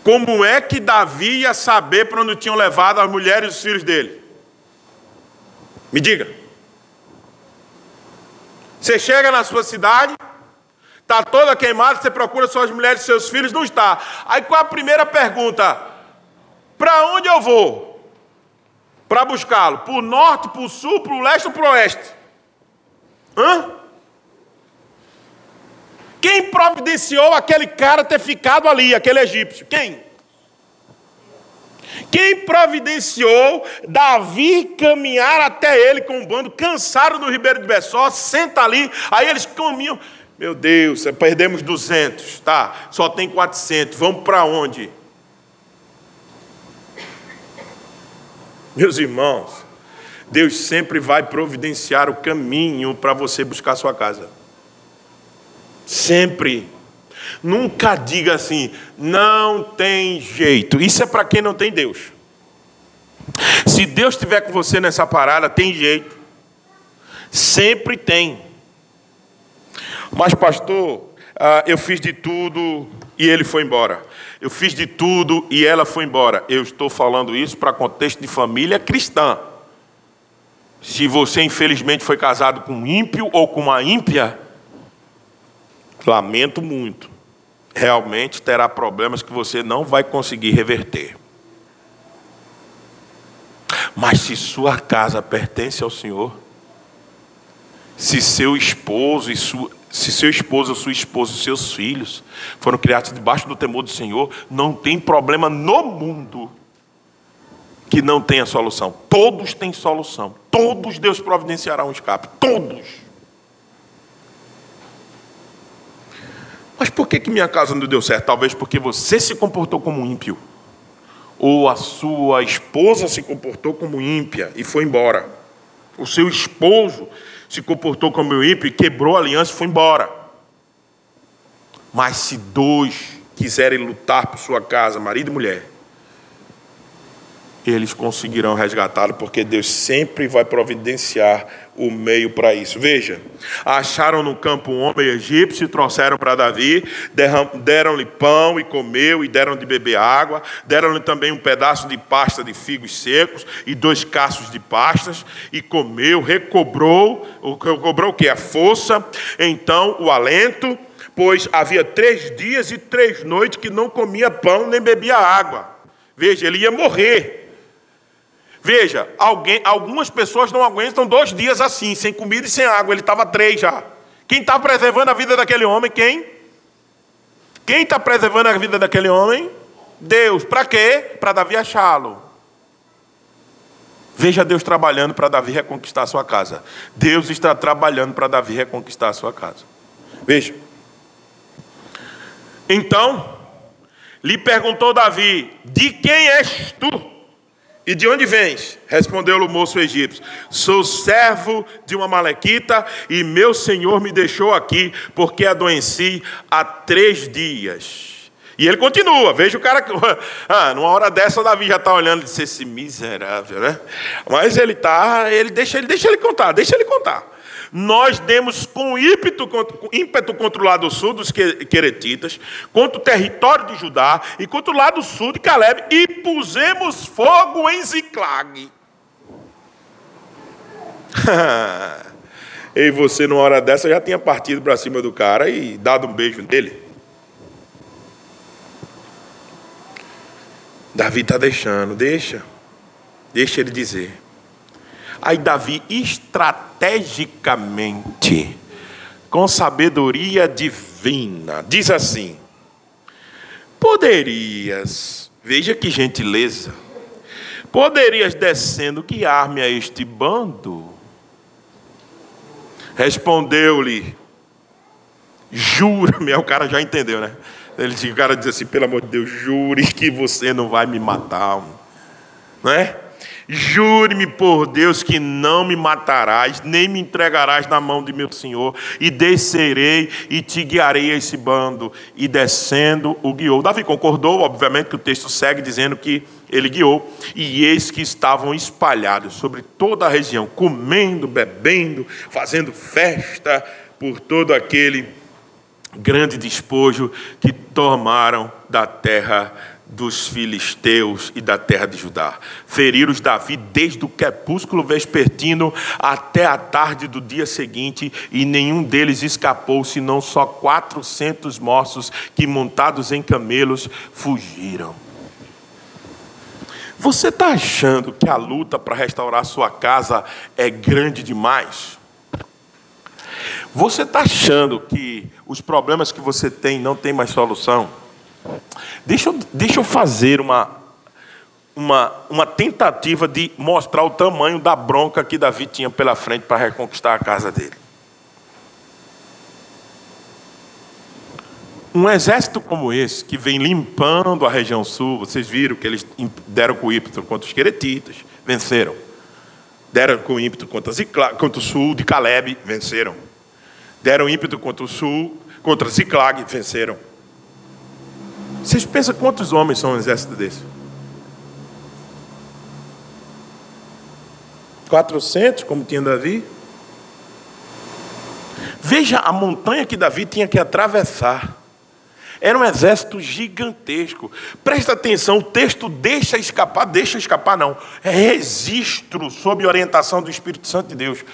como é que Davi ia saber para onde tinham levado as mulheres e os filhos dele? Me diga. Você chega na sua cidade, está toda queimada, você procura suas mulheres e seus filhos, não está. Aí qual a primeira pergunta? Para onde eu vou? Para buscá-lo? Para o norte, para o sul, para o leste ou para o oeste? Hã? Quem providenciou aquele cara ter ficado ali, aquele egípcio? Quem? Quem providenciou Davi caminhar até ele com um bando, cansado do Ribeiro de Bessó, senta ali, aí eles caminham. Meu Deus, perdemos 200, tá? Só tem 400, vamos para onde? Meus irmãos, Deus sempre vai providenciar o caminho para você buscar sua casa. Sempre. Nunca diga assim, não tem jeito. Isso é para quem não tem Deus. Se Deus estiver com você nessa parada, tem jeito. Sempre tem. Mas, pastor, ah, eu fiz de tudo e ele foi embora. Eu fiz de tudo e ela foi embora. Eu estou falando isso para contexto de família cristã. Se você, infelizmente, foi casado com um ímpio ou com uma ímpia, Lamento muito. Realmente terá problemas que você não vai conseguir reverter. Mas se sua casa pertence ao Senhor, se seu esposo e sua, se seu esposo, sua esposa e seus filhos foram criados debaixo do temor do Senhor, não tem problema no mundo que não tenha solução. Todos têm solução. Todos Deus providenciará um escape. Todos. Mas por que, que minha casa não deu certo? Talvez porque você se comportou como ímpio. Ou a sua esposa se comportou como ímpia e foi embora. O seu esposo se comportou como ímpio e quebrou a aliança e foi embora. Mas se dois quiserem lutar por sua casa, marido e mulher, eles conseguirão resgatá-lo, porque Deus sempre vai providenciar o meio para isso. Veja, acharam no campo um homem egípcio, trouxeram para Davi, deram-lhe pão e comeu, e deram de beber água, deram-lhe também um pedaço de pasta de figos secos e dois caços de pastas, e comeu, recobrou, recobrou o que? A força, então o alento, pois havia três dias e três noites que não comia pão nem bebia água. Veja, ele ia morrer. Veja, alguém, algumas pessoas não aguentam dois dias assim, sem comida e sem água. Ele estava três já. Quem está preservando a vida daquele homem? Quem? Quem está preservando a vida daquele homem? Deus. Para quê? Para Davi achá-lo. Veja Deus trabalhando para Davi reconquistar a sua casa. Deus está trabalhando para Davi reconquistar a sua casa. Veja. Então, lhe perguntou Davi: De quem és tu? E de onde vens? Respondeu-lhe o moço egípcio: Sou servo de uma malequita e meu senhor me deixou aqui porque adoeci há três dias. E ele continua, veja o cara. Ah, numa hora dessa, Davi já está olhando e disse: esse miserável, né? Mas ele tá, ele deixa, ele deixa ele contar, deixa ele contar. Nós demos com ímpeto, ímpeto contra o lado sul dos Queretitas, contra o território de Judá e contra o lado sul de Caleb, e pusemos fogo em Ziclag. e você, numa hora dessa, já tinha partido para cima do cara e dado um beijo nele. Davi está deixando, deixa, deixa ele dizer. Aí Davi, estrategicamente, com sabedoria divina, diz assim: Poderias, veja que gentileza, poderias descendo guiar-me a este bando? Respondeu-lhe, jura-me, o cara já entendeu, né? Ele, o cara diz assim: pelo amor de Deus, jure que você não vai me matar, não é? Jure-me por Deus que não me matarás, nem me entregarás na mão de meu senhor, e descerei e te guiarei a esse bando. E descendo o guiou. Davi concordou, obviamente, que o texto segue dizendo que ele guiou, e eis que estavam espalhados sobre toda a região, comendo, bebendo, fazendo festa por todo aquele grande despojo que tomaram da terra dos filisteus e da terra de Judá. Feriram Davi desde o crepúsculo vespertino até a tarde do dia seguinte, e nenhum deles escapou, senão só quatrocentos mortos que, montados em camelos, fugiram. Você está achando que a luta para restaurar sua casa é grande demais? Você está achando que os problemas que você tem não tem mais solução? Deixa eu, deixa eu fazer uma, uma, uma tentativa de mostrar o tamanho da bronca que Davi tinha pela frente para reconquistar a casa dele. Um exército como esse, que vem limpando a região sul, vocês viram que eles deram com ímpeto contra os queretitas, venceram. Deram com ímpeto contra, Zicla, contra o sul de Caleb, venceram. Deram ímpeto contra o sul, contra Ziclag, venceram. Vocês pensam quantos homens são um exército desse? 400, como tinha Davi. Veja a montanha que Davi tinha que atravessar. Era um exército gigantesco. Presta atenção, o texto deixa escapar, deixa escapar não. É registro sob orientação do Espírito Santo de Deus.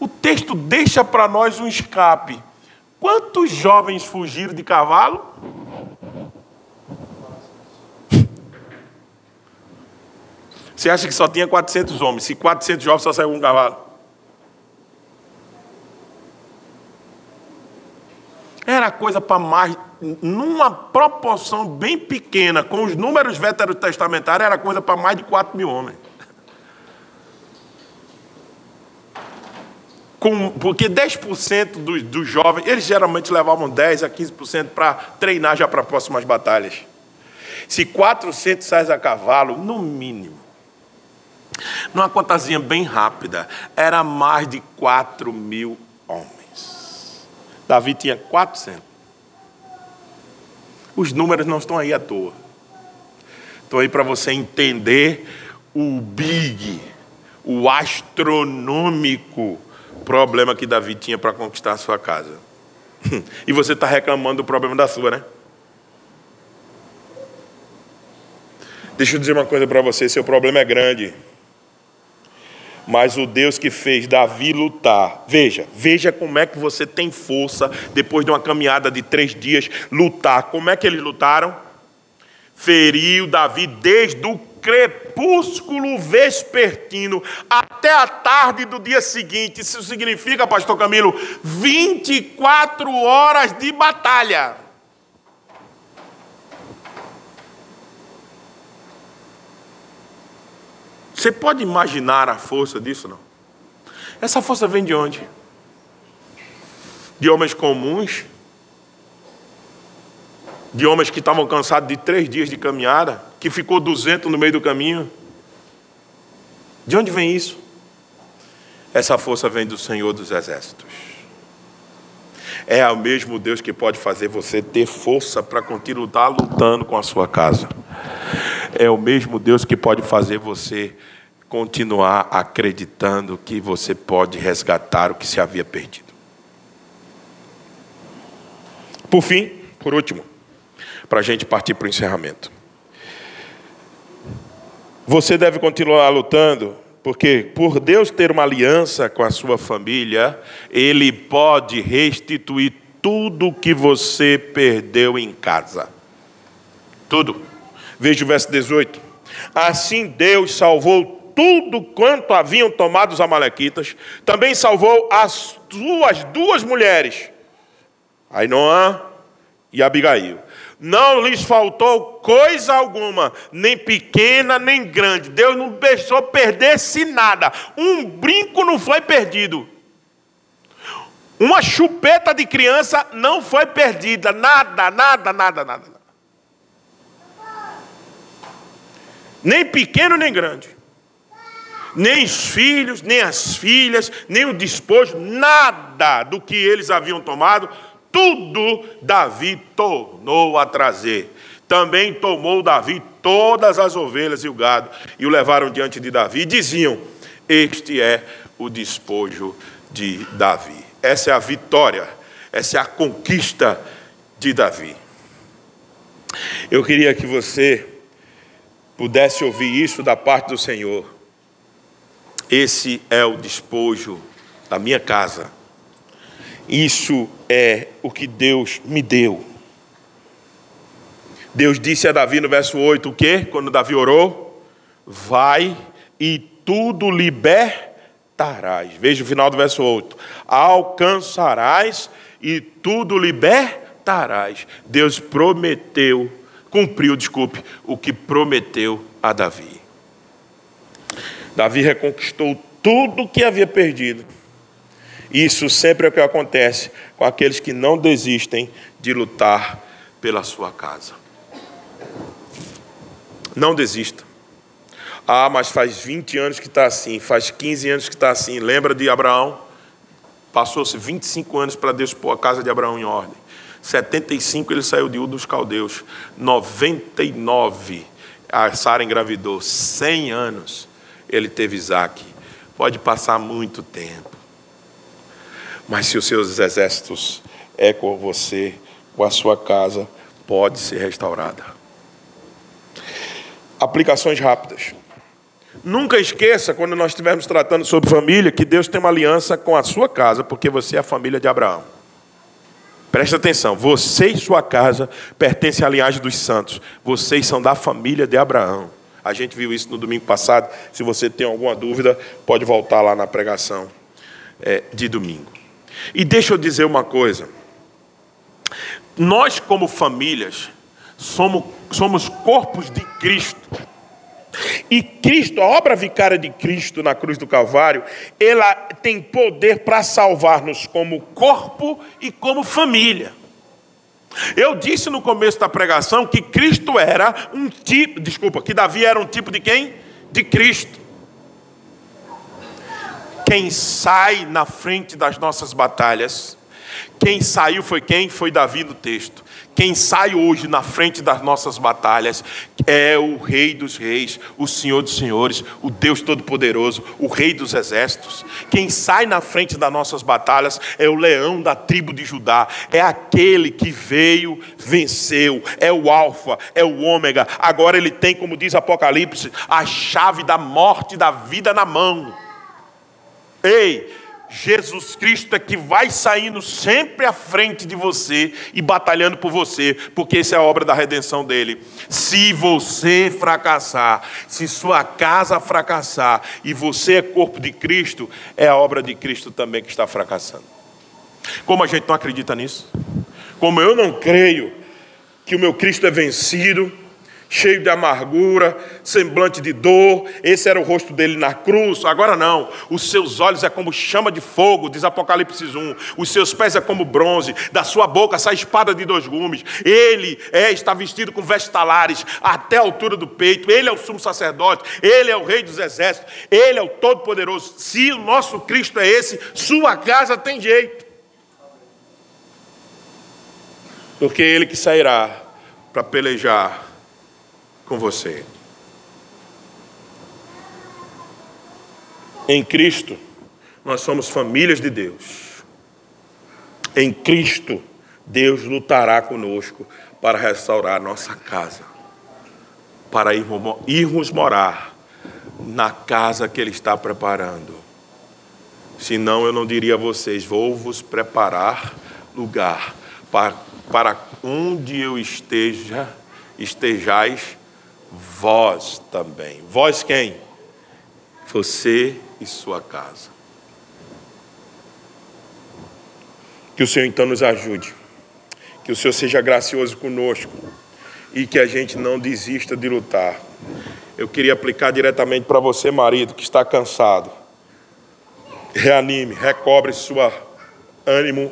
O texto deixa para nós um escape. Quantos jovens fugiram de cavalo? Você acha que só tinha 400 homens? Se 400 jovens só saiu um cavalo. Era coisa para mais, numa proporção bem pequena, com os números veterotestamentários, era coisa para mais de 4 mil homens. Com, porque 10% dos, dos jovens, eles geralmente levavam 10 a 15% para treinar já para próximas batalhas. Se 400 sais a cavalo, no mínimo, numa contazinha bem rápida, era mais de 4 mil homens. Davi tinha 400. Os números não estão aí à toa. Estão aí para você entender o big, o astronômico problema que Davi tinha para conquistar a sua casa. E você está reclamando do problema da sua, né? Deixa eu dizer uma coisa para você: seu problema é grande mas o Deus que fez Davi lutar. Veja, veja como é que você tem força depois de uma caminhada de três dias lutar. Como é que eles lutaram? Feriu Davi desde o crepúsculo vespertino até a tarde do dia seguinte. Isso significa, Pastor Camilo, 24 horas de batalha. Você pode imaginar a força disso, não? Essa força vem de onde? De homens comuns? De homens que estavam cansados de três dias de caminhada? Que ficou 200 no meio do caminho? De onde vem isso? Essa força vem do Senhor dos Exércitos. é o mesmo Deus que pode fazer você ter força para continuar lutando com a sua casa. É o mesmo Deus que pode fazer você continuar acreditando que você pode resgatar o que se havia perdido. Por fim, por último, para a gente partir para o encerramento. Você deve continuar lutando, porque por Deus ter uma aliança com a sua família, Ele pode restituir tudo que você perdeu em casa. Tudo. Veja o verso 18. Assim Deus salvou tudo quanto haviam tomado os Amalequitas, também salvou as suas duas mulheres, Ainoã e Abigail não lhes faltou coisa alguma, nem pequena nem grande. Deus não deixou perder-se nada. Um brinco não foi perdido. Uma chupeta de criança não foi perdida. Nada, nada, nada, nada. Nem pequeno nem grande. Nem os filhos, nem as filhas, nem o despojo, nada do que eles haviam tomado tudo Davi tornou a trazer. Também tomou Davi todas as ovelhas e o gado e o levaram diante de Davi e diziam: Este é o despojo de Davi. Essa é a vitória, essa é a conquista de Davi. Eu queria que você pudesse ouvir isso da parte do Senhor. Esse é o despojo da minha casa isso é o que Deus me deu. Deus disse a Davi no verso 8 o que? Quando Davi orou: Vai e tudo libertarás. Veja o final do verso 8: Alcançarás e tudo libertarás. Deus prometeu, cumpriu, desculpe, o que prometeu a Davi. Davi reconquistou tudo o que havia perdido isso sempre é o que acontece com aqueles que não desistem de lutar pela sua casa. Não desista. Ah, mas faz 20 anos que está assim, faz 15 anos que está assim. Lembra de Abraão? Passou-se 25 anos para Deus pôr a casa de Abraão em ordem. 75 ele saiu de Ur dos Caldeus. 99 a Sara engravidou. 100 anos ele teve Isaac. Pode passar muito tempo. Mas se os seus exércitos é com você, com a sua casa, pode ser restaurada. Aplicações rápidas. Nunca esqueça, quando nós estivermos tratando sobre família, que Deus tem uma aliança com a sua casa, porque você é a família de Abraão. Preste atenção, você e sua casa pertencem à linhagem dos santos. Vocês são da família de Abraão. A gente viu isso no domingo passado. Se você tem alguma dúvida, pode voltar lá na pregação é, de domingo. E deixa eu dizer uma coisa. Nós, como famílias, somos, somos corpos de Cristo. E Cristo, a obra vicária de Cristo na cruz do Calvário, ela tem poder para salvar-nos como corpo e como família. Eu disse no começo da pregação que Cristo era um tipo, desculpa, que Davi era um tipo de quem? De Cristo. Quem sai na frente das nossas batalhas, quem saiu foi quem? Foi Davi no texto. Quem sai hoje na frente das nossas batalhas é o Rei dos Reis, o Senhor dos Senhores, o Deus Todo-Poderoso, o Rei dos Exércitos. Quem sai na frente das nossas batalhas é o leão da tribo de Judá, é aquele que veio, venceu, é o Alfa, é o Ômega. Agora ele tem, como diz Apocalipse, a chave da morte e da vida na mão. Ei, Jesus Cristo é que vai saindo sempre à frente de você e batalhando por você, porque essa é a obra da redenção dele. Se você fracassar, se sua casa fracassar e você é corpo de Cristo, é a obra de Cristo também que está fracassando. Como a gente não acredita nisso? Como eu não creio que o meu Cristo é vencido, cheio de amargura, semblante de dor. Esse era o rosto dele na cruz. Agora não. Os seus olhos é como chama de fogo, diz Apocalipse 1. Os seus pés é como bronze. Da sua boca sai espada de dois gumes. Ele é está vestido com vestalares até a altura do peito. Ele é o sumo sacerdote. Ele é o rei dos exércitos. Ele é o todo-poderoso. Se o nosso Cristo é esse, sua casa tem jeito. porque é Ele que sairá para pelejar com você. Em Cristo, nós somos famílias de Deus. Em Cristo, Deus lutará conosco para restaurar nossa casa, para irmos morar na casa que Ele está preparando. Senão eu não diria a vocês: vou vos preparar lugar para, para onde eu esteja, estejais vós também. Vós quem? Você e sua casa. Que o Senhor então nos ajude, que o Senhor seja gracioso conosco e que a gente não desista de lutar. Eu queria aplicar diretamente para você, marido, que está cansado. Reanime, recobre sua ânimo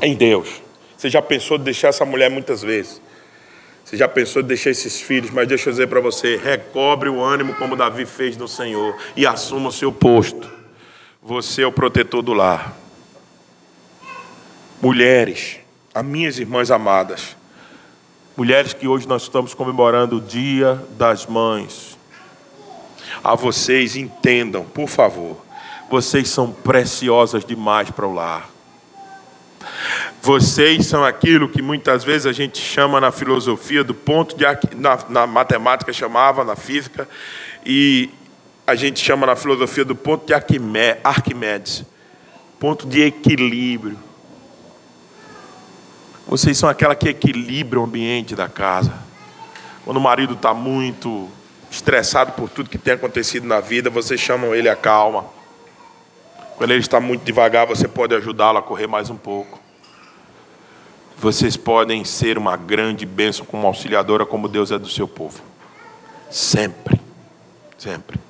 em Deus. Você já pensou de deixar essa mulher muitas vezes? Você já pensou em deixar esses filhos, mas deixa eu dizer para você: recobre o ânimo como Davi fez no Senhor e assuma o seu posto. Você é o protetor do lar. Mulheres, as minhas irmãs amadas, mulheres que hoje nós estamos comemorando o Dia das Mães, a vocês entendam, por favor, vocês são preciosas demais para o lar. Vocês são aquilo que muitas vezes a gente chama na filosofia do ponto de na, na matemática chamava, na física, e a gente chama na filosofia do ponto de Arquimedes, ponto de equilíbrio. Vocês são aquela que equilibra o ambiente da casa. Quando o marido está muito estressado por tudo que tem acontecido na vida, vocês chamam ele a calma. Quando ele está muito devagar, você pode ajudá-lo a correr mais um pouco. Vocês podem ser uma grande bênção como auxiliadora, como Deus é do seu povo. Sempre. Sempre.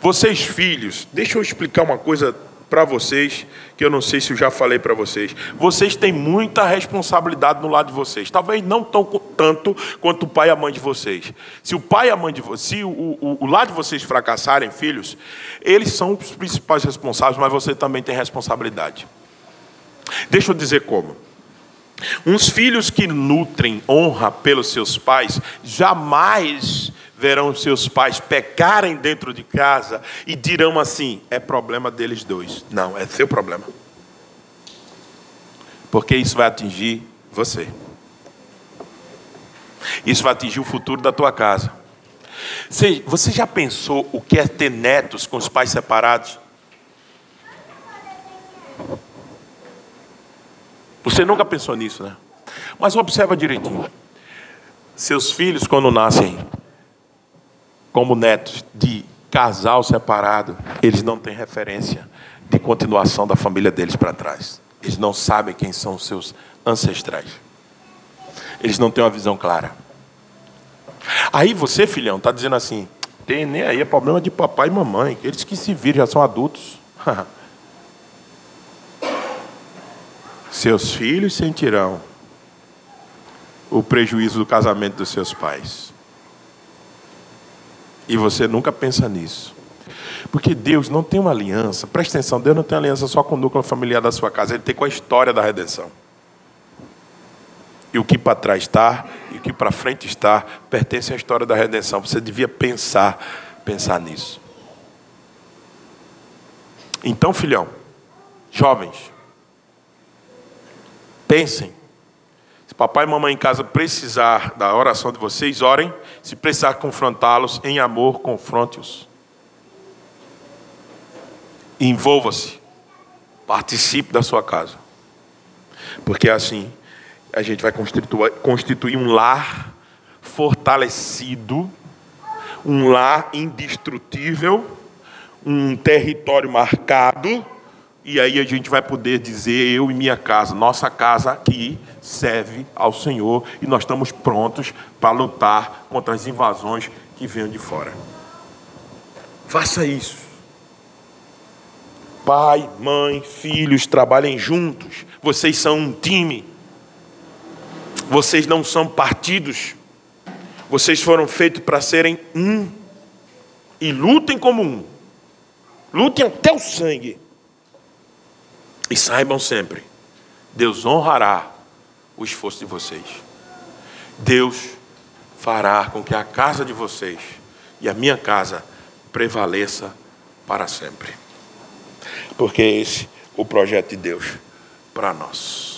Vocês, filhos, deixa eu explicar uma coisa para vocês, que eu não sei se eu já falei para vocês. Vocês têm muita responsabilidade no lado de vocês. Talvez não tão, tanto quanto o pai e a mãe de vocês. Se o pai e a mãe de vocês, se o, o, o lado de vocês fracassarem, filhos, eles são os principais responsáveis, mas você também tem responsabilidade. Deixa eu dizer como. Uns filhos que nutrem honra pelos seus pais jamais verão seus pais pecarem dentro de casa e dirão assim: é problema deles dois. Não, é seu problema. Porque isso vai atingir você. Isso vai atingir o futuro da tua casa. Você já pensou o que é ter netos com os pais separados? Você nunca pensou nisso, né? Mas observa direitinho. Seus filhos, quando nascem como netos de casal separado, eles não têm referência de continuação da família deles para trás. Eles não sabem quem são os seus ancestrais. Eles não têm uma visão clara. Aí você, filhão, está dizendo assim: tem nem aí, é problema de papai e mamãe. Eles que se viram, já são adultos. Seus filhos sentirão o prejuízo do casamento dos seus pais. E você nunca pensa nisso. Porque Deus não tem uma aliança, presta atenção, Deus não tem aliança só com o núcleo familiar da sua casa, Ele tem com a história da redenção. E o que para trás está, e o que para frente está, pertence à história da redenção. Você devia pensar, pensar nisso. Então, filhão, jovens, Pensem. Se papai e mamãe em casa precisar da oração de vocês, orem. Se precisar confrontá-los em amor, confronte-os. Envolva-se. Participe da sua casa. Porque assim a gente vai constituir, constituir um lar fortalecido, um lar indestrutível, um território marcado e aí a gente vai poder dizer, eu e minha casa, nossa casa aqui serve ao Senhor e nós estamos prontos para lutar contra as invasões que venham de fora. Faça isso. Pai, mãe, filhos, trabalhem juntos. Vocês são um time. Vocês não são partidos. Vocês foram feitos para serem um. E lutem como um. Lutem até o sangue e saibam sempre, Deus honrará o esforço de vocês. Deus fará com que a casa de vocês e a minha casa prevaleça para sempre. Porque esse é o projeto de Deus para nós.